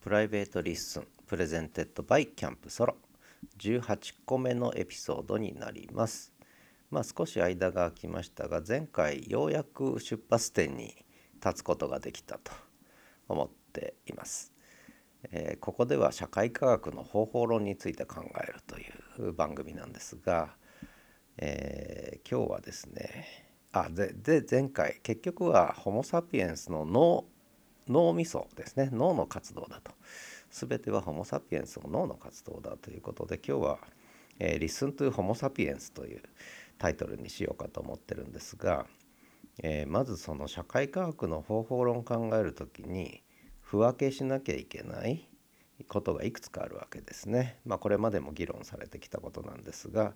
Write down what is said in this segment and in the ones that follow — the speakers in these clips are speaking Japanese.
Private LISTEN presented by Camp Solo 18個目のエピソードになります。まあ少し間が空きましたが前回ようやく出発点に立つことができたと思っています。えー、ここでは社会科学の方法論について考えるという番組なんですが、えー、今日はですねあでで前回結局はホモ・サピエンスの脳脳みそですね。脳の活動だと。全てはホモ・サピエンスの脳の活動だということで今日は「えー、Listen to Homo Sapiens」というタイトルにしようかと思ってるんですが、えー、まずその社会科学の方法論を考える時に不分けしなきゃいけないことがいくつかあるわけですね。まあ、これまでも議論されてきたことなんですが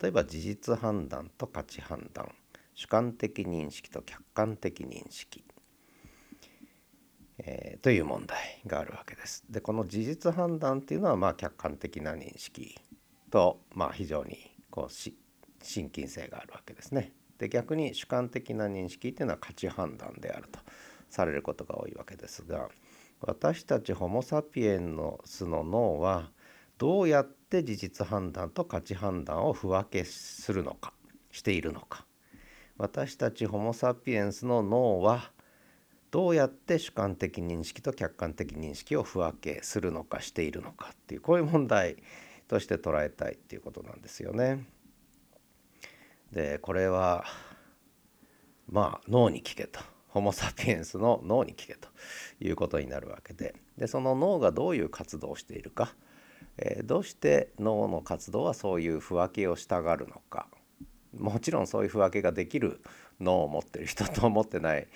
例えば事実判断と価値判断主観的認識と客観的認識、えー、という問題があるわけです。でこの事実判断っていうのはまあ客観的な認識とまあ非常にこうし親近性があるわけですね。で逆に主観的な認識っていうのは価値判断であるとされることが多いわけですが私たちホモ・サピエンスの脳はどうやって事実判断と価値判断を不分けするのかしているのか私たちホモ・サピエンスの脳はどうやって主観的認識と客観的認識を不分けするのかしているのかっていうこういう問題として捉えたいっていうことなんですよね。でこれはまあ脳に聞けと。ホモ・サピエンスの脳に聞けということになるわけで。でその脳がどういう活動をしているか、えー、どうして脳の活動はそういう不分けをしたがるのか。もちろんそういう不分けができる脳を持ってる人と持ってない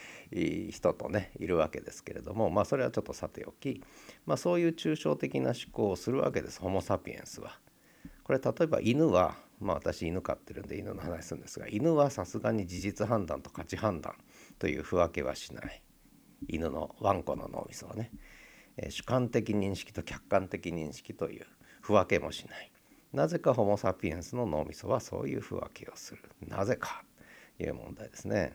人とねいるわけですけれどもまあそれはちょっとさておき、まあ、そういう抽象的な思考をするわけです。ホモ・サピエンスは。これ例えば犬はまあ私犬飼ってるんで犬の話するんですが犬はさすがに事実判断と価値判断という不分けはしない。犬のワンコの脳みそはね、えー、主観的認識と客観的認識という不分けもしない。なぜかホモ・サピエンスの脳みそはそういう不分けをする。なぜか。いう問題ですね。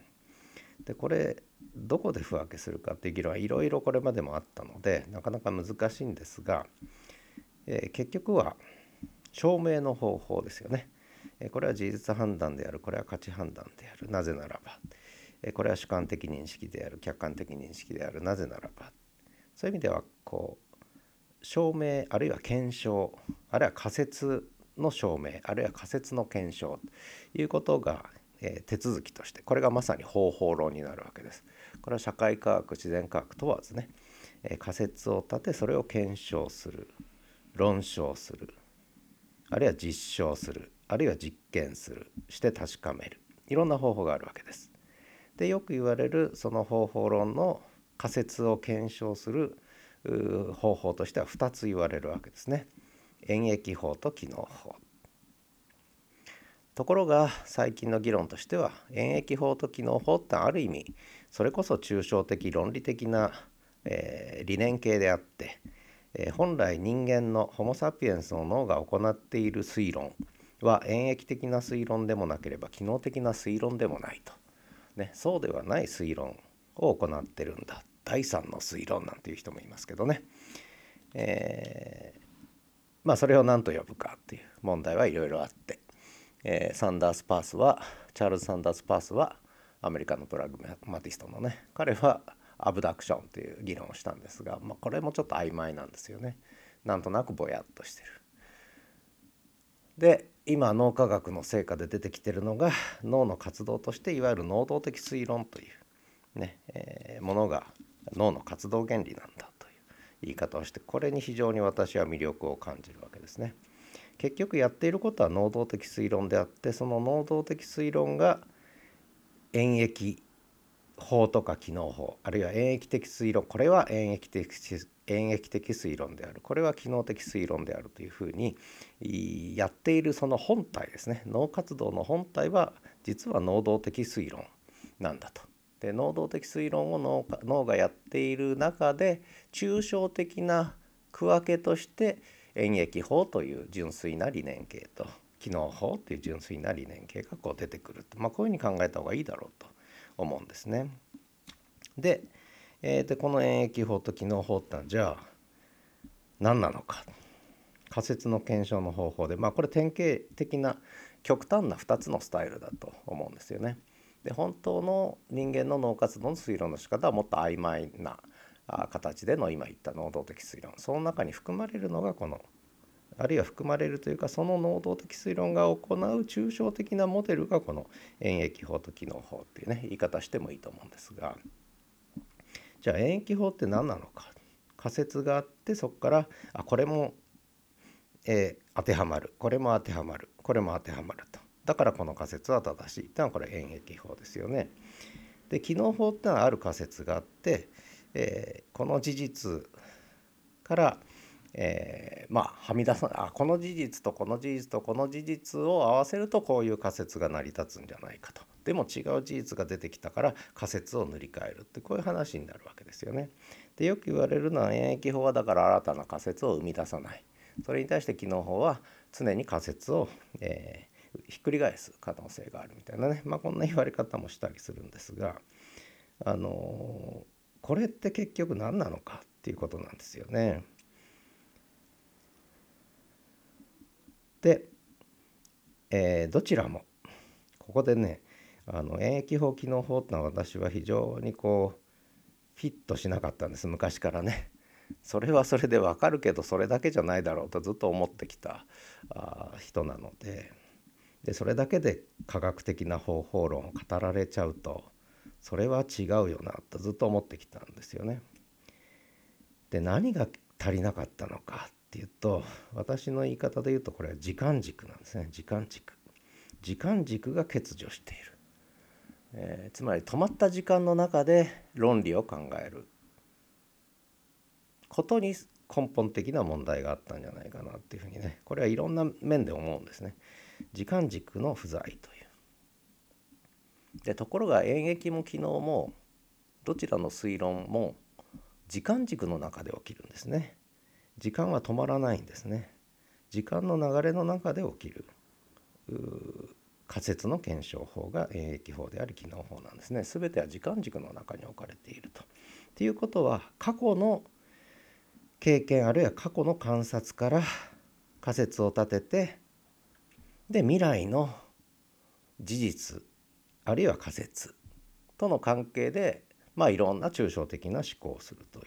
でこれどこで不分けするかっていう議論はいろいろこれまでもあったのでなかなか難しいんですが、えー、結局は証明の方法ですよね。え。これは事実判断である。これは価値判断である。なぜならば。えこれは主観的認識である。客観的認識である。なぜならば。そういう意味ではこう証明あるいは検証あるいは仮説の証明あるいは仮説の検証ということが、え、手続きとしてこれがまさに方法論になるわけです。これは社会科学自然科学問わずね、え、仮説を立てそれを検証する論証するあるいは実証するあるいは実験するして確かめるいろんな方法があるわけです。でよく言われるその方法論の仮説を検証する方法としては2つ言われるわけですね。演疫法と機能法。ところが最近の議論としては演疫法と機能法ってある意味それこそ抽象的論理的な、えー、理念系であって、えー、本来人間のホモ・サピエンスの脳が行っている推論は演疫的な推論でもなければ機能的な推論でもないと、ね、そうではない推論を行ってるんだ。第3の推論なんていう人もいますけどね、えー、まあそれを何と呼ぶかっていう問題はいろいろあって、えー、サンダース・パースはチャールズ・サンダース・パースはアメリカのプラグマティストのね彼はアブダクションという議論をしたんですが、まあ、これもちょっと曖昧なんですよねなんとなくぼやっとしてる。で今脳科学の成果で出てきてるのが脳の活動としていわゆる能動的推論というね、えー、ものが脳の活動原理なんだという言い方をしてこれに非常に私は魅力を感じるわけですね。結局やっていることは能動的推論であってその能動的推論が演疫法とか機能法あるいは演疫的推論これは演疫的演疫的推論である。これは機能的推論であるというふうにやっているその本体ですね。脳活動の本体は実は能動的推論なんだと。で能動的推論を脳脳がやっている中で抽象的な区分けとして演疫法という純粋な理念系と機能法という純粋な理念系がこう出てくるまあ、こういうふうに考えた方がいいだろうと思うんですね。で,、えー、でこの演疫法と機能法ってのはじゃあ何なのか仮説の検証の方法でまあこれ典型的な極端な2つのスタイルだと思うんですよね。で本当の人間の脳活動の推論の仕方はもっと曖昧な形での今言った能動的推論。その中に含まれるのがこのあるいは含まれるというかその能動的推論が行う抽象的なモデルがこの演疫法と機能法っていうね言い方してもいいと思うんですが。じゃあ演疫法って何なのか。仮説があってそこからあこれも、えー、当てはまる。これも当てはまる。これも当てはまると。だからこの仮説は正しいっていうのはこれ演疫法ですよね。で機能法ってのはある仮説があって、えー、この事実から、えー、まあはみ出さあこの事実とこの事実とこの事実を合わせるとこういう仮説が成り立つんじゃないかと。でも違う事実が出てきたから仮説を塗り替えるってこういう話になるわけですよね。でよく言われるのは演疫法はだから新たな仮説を生み出さない。それに対して機能法は常に仮説を、えー、ひっくり返す可能性があるみたいなね、まあ、こんな言われ方もしたりするんですが、あのー、これって結局何なのかっていうことなんですよね。で、えー、どちらもここでねあの演疫法機能法ってのは私は非常にこうフィットしなかったんです昔からね。それはそれでわかるけどそれだけじゃないだろうとずっと思ってきたあ人なのででそれだけで科学的な方法論を語られちゃうとそれは違うよなとずっと思ってきたんですよね。で何が足りなかったのかっていうと私の言い方で言うとこれは時間軸なんですね時間軸。時間軸が欠如している。えー、つまり止まった時間の中で論理を考えることに根本的な問題があったんじゃないかなっていうふうにねこれはいろんな面で思うんですね。時間軸の不在という。でところが演劇も機能もどちらの推論も時間軸の中で起きるんですね。時間は止まらないんですね。時間の流れの中で起きる仮説の検証法が演疫法であり機能法なんですね。全ては時間軸の中に置かれていると。っていうことは過去の経験あるいは過去の観察から仮説を立ててで未来の事実あるいは仮説との関係でまあいろんな抽象的な思考をするという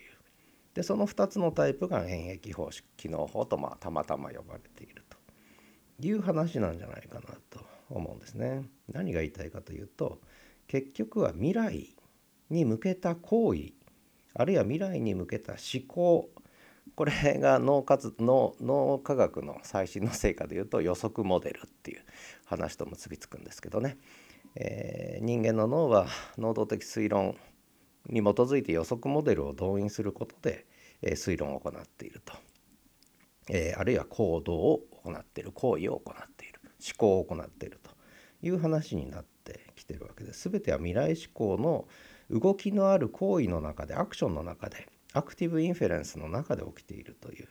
でその2つのタイプが演疫法機能法とまあたまたま呼ばれているという話なんじゃないかなと思うんですね。何が言いたいかというと結局は未来に向けた行為あるいは未来に向けた思考これが脳活脳脳科学の最新の成果でいうと予測モデルっていう話と結びつくんですけどね、えー、人間の脳は能動的推論に基づいて予測モデルを動員することで、えー、推論を行っていると、えー、あるいは行動を行っている行為を行っている思考を行っているという話になってきてるわけです。全ては未来思考の動きのある行為の中でアクションの中で active inference の中で起きているという。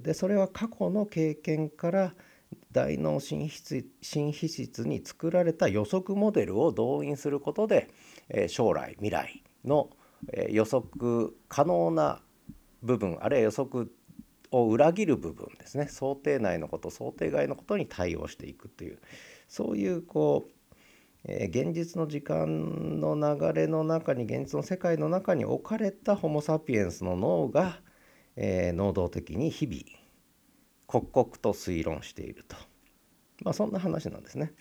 でそれは過去の経験から大脳新皮新皮質に作られた予測モデルを動員することで、え将来未来の、え予測可能な部分あるいは予測を裏切る部分ですね。想定内のこと想定外のことに対応していくというそういうこうえ現実の時間の流れの中に現実の世界の中に置かれたホモ・サピエンスの脳が、えー、能動的に日々刻々と推論していると、まあ、そんな話なんですね。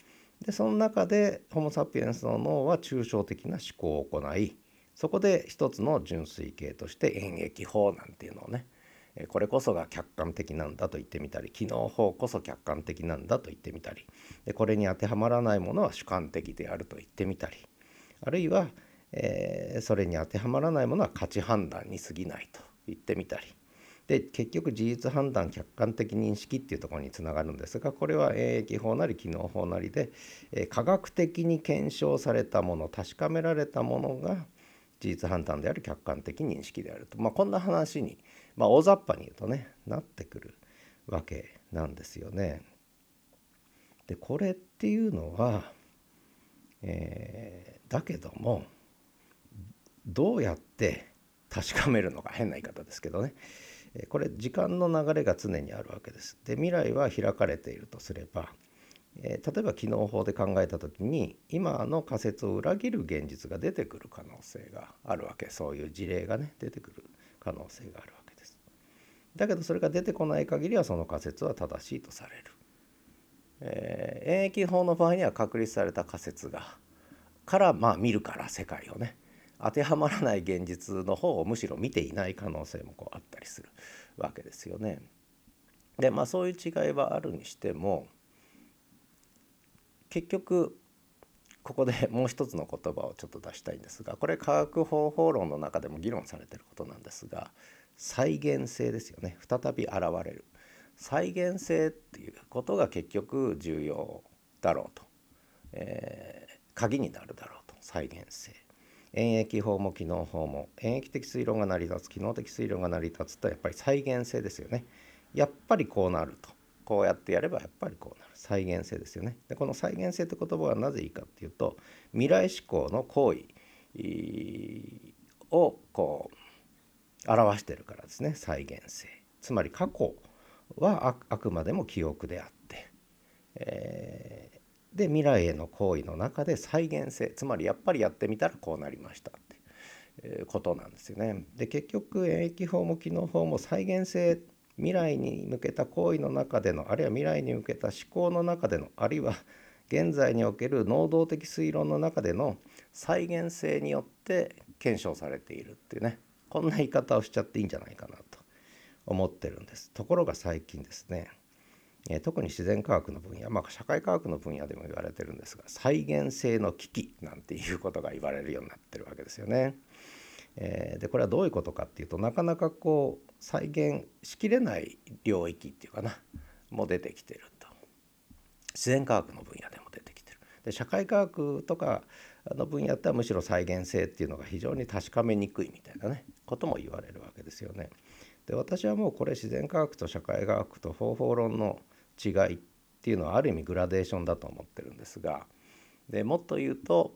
でその中でホモ・サピエンスの脳は抽象的な思考を行いそこで一つの純粋形として演劇法なんていうのをねこれこそが客観的なんだと言ってみたり機能法こそ客観的なんだと言ってみたりでこれに当てはまらないものは主観的であると言ってみたりあるいは、えー、それに当てはまらないものは価値判断に過ぎないと言ってみたりで結局事実判断客観的認識っていうところにつながるんですがこれは演疫法なり機能法なりで、え、科学的に検証されたもの確かめられたものが事実判断である客観的認識であると、まあ、こんな話に、まあ、大雑把に言うとねなってくるわけなんですよね。でこれっていうのは、えー、だけどもどうやって確かめるのか変な言い方ですけどね、これ時間の流れが常にあるわけです。で未来は開かれているとすれば、え、例えば機能法で考えた時に今の仮説を裏切る現実が出てくる可能性があるわけそういう事例がね出てくる可能性があるわけです。だけどそれが出てこない限りはその仮説は正しいとされる。えー、演疫法の場合には確立された仮説がからまあ見るから世界をね当てはまらない現実の方をむしろ見ていない可能性もこうあったりするわけですよね。でまあそういう違いはあるにしても結局ここで もう一つの言葉をちょっと出したいんですがこれ科学方法論の中でも議論されてることなんですが再現性ですよね。再び現れる。再現性っていうことが結局重要だろうと、えー、鍵になるだろうと。再現性。演疫法も機能法も演疫的推論が成り立つ機能的推論が成り立つとやっぱり再現性ですよね。やっぱりこうなると。こうやってやればやっぱりこうなる。再現性ですよね。でこの再現性って言葉はなぜいいかっていうと未来志向の行為をこう表してるからですね。再現性。つまり過去はあくまでも記憶であって、えー、で未来への行為の中で再現性つまりやっぱりやってみたらこうなりましたっていうことなんですよね。で結局演疫法も機能法も再現性未来に向けた行為の中でのあるいは未来に向けた思考の中でのあるいは現在における能動的推論の中での再現性によって検証されているっていうねこんな言い方をしちゃっていいんじゃないかなと思ってるんですところが最近ですね、え特に自然科学の分野まあ社会科学の分野でも言われてるんですが再現性の危機なんていうことが言われるようになってるわけですよね。え、でこれはどういうことかっていうとなかなかこう再現しきれない領域っていうかなも出てきてると自然科学の分野でも出てきてるで社会科学とかの分野ってはむしろ再現性っていうのが非常に確かめにくいみたいなねことも言われるわけですよね。で私はもうこれ自然科学と社会科学と方法論の違いっていうのはある意味グラデーションだと思ってるんですがでもっと言うと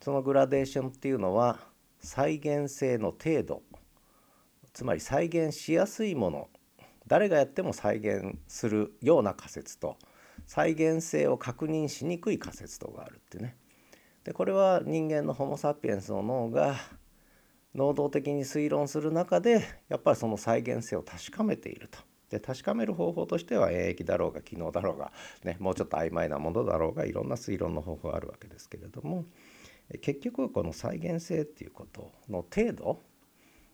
そのグラデーションっていうのは再現性の程度つまり再現しやすいもの誰がやっても再現するような仮説と再現性を確認しにくい仮説とがあるってねでこれは人間のホモ・サピエンスの脳が能動的に推論する中でやっぱりその再現性を確かめていると。で確かめる方法としては演疫だろうが機能だろうが、ね、もうちょっと曖昧なものだろうがいろんな推論の方法があるわけですけれども結局この再現性っていうことの程度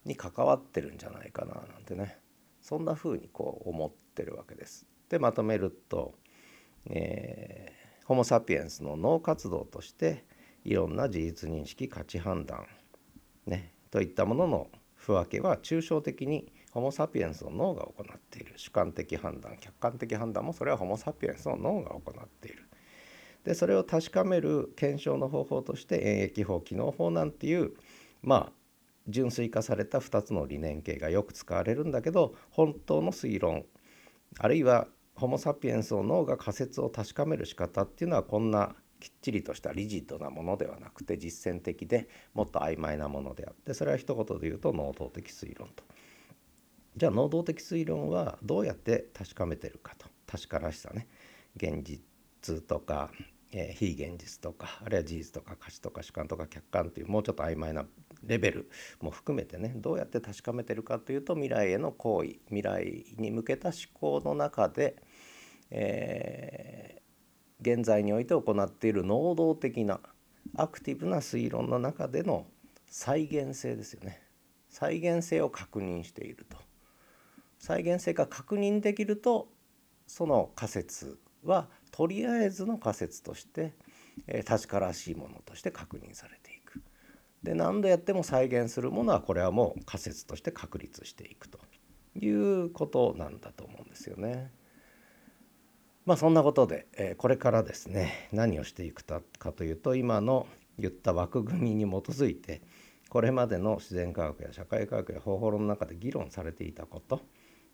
に関わってるんじゃないかななんてねそんな風にこう思ってるわけです。でまとめると、えー、ホモ・サピエンスの脳活動としていろんな事実認識価値判断、ね、といったものの不分けは抽象的にホモ・サピエンスの脳が行っている主観的判断客観的判断もそれはホモ・サピエンスの脳が行っている。でそれを確かめる検証の方法として演疫法機能法なんていうまあ純粋化された2つの理念形がよく使われるんだけど本当の推論あるいはホモ・サピエンスの脳が仮説を確かめる仕方っていうのはこんなきっちりとしたリジッドなものではなくて実践的でもっと曖昧なものであってそれは一言で言うと能動的推論と。じゃあ能動的推論はどうやって確かめてるかと。確からしさね。現実とかえー、非現実とかあるいは事実とか価値とか主観とか客観というもうちょっと曖昧なレベルも含めてね。どうやって確かめてるかというと未来への行為。未来に向けた思考の中で、えー、現在において行っている能動的なアクティブな推論の中での再現性ですよね。再現性を確認していると。再現性が確認できるとその仮説はとりあえずの仮説として、えー、確からしいものとして確認されていく。で何度やっても再現するものはこれはもう仮説として確立していくということなんだと思うんですよね。まあそんなことで、えー、これからですね何をしていくかというと今の言った枠組みに基づいてこれまでの自然科学や社会科学や方法論の中で議論されていたこと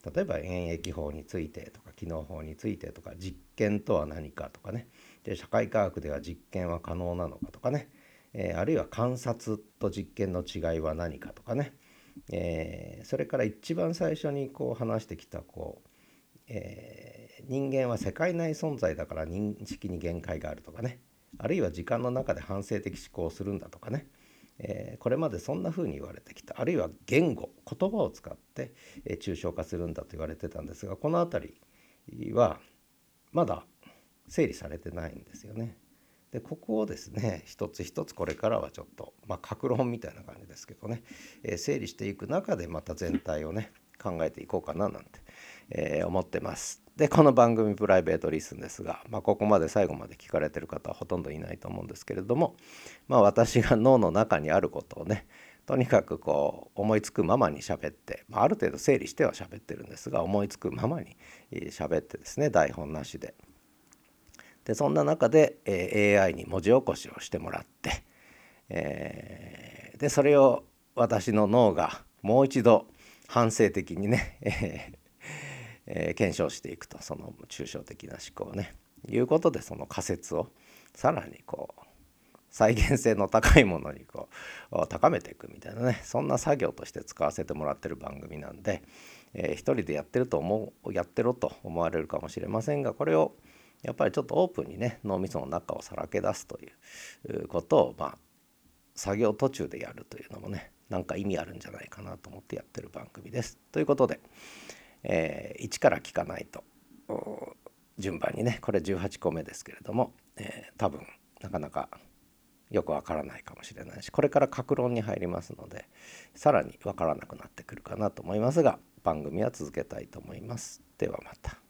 例えば演疫法についてとか機能法についてとか実験とは何かとかね。で社会科学では実験は可能なのかとかね、えー、あるいは観察と実験の違いは何かとかね、えー、それから一番最初にこう話してきたこう、えー、人間は世界内存在だから認識に限界があるとかね。あるいは時間の中で反省的思考をするんだとかね、えー、これまでそんな風に言われてきたあるいは言語言葉を使って、え抽象化するんだと言われてたんですがこの辺りはまだ整理されてないんですよね。でここをですね一つ一つこれからはちょっとまあ格論みたいな感じですけどね、えー、整理していく中でまた全体をね考えていこうかななんて、え、思ってます。でこの番組プライベートリスンですが、まあ、ここまで最後まで聞かれてる方はほとんどいないと思うんですけれども、まあ、私が脳の中にあることをねとにかくこう思いつくままに喋って、まあ、ある程度整理しては喋ってるんですが思いつくままに喋ってですね台本なしで。でそんな中で、えー、AI に文字起こしをしてもらって、えー、でそれを私の脳がもう一度反省的にね、え、え検証していくとその抽象的な思考をねいうことでその仮説をさらにこう再現性の高いものにこう高めていくみたいなねそんな作業として使わせてもらってる番組なんで、えー、一人でやってると思うやってろと思われるかもしれませんがこれをやっぱりちょっとオープンにね脳みその中をさらけ出すということをまあ作業途中でやるというのもねなんか意味あるんじゃないかなと思ってやってる番組です。ということで、えー、1から聞かないと順番にねこれ18個目ですけれども、えー、多分なかなかよくわからないかもしれないしこれから格論に入りますのでさらにわからなくなってくるかなと思いますが番組は続けたいと思います。ではまた。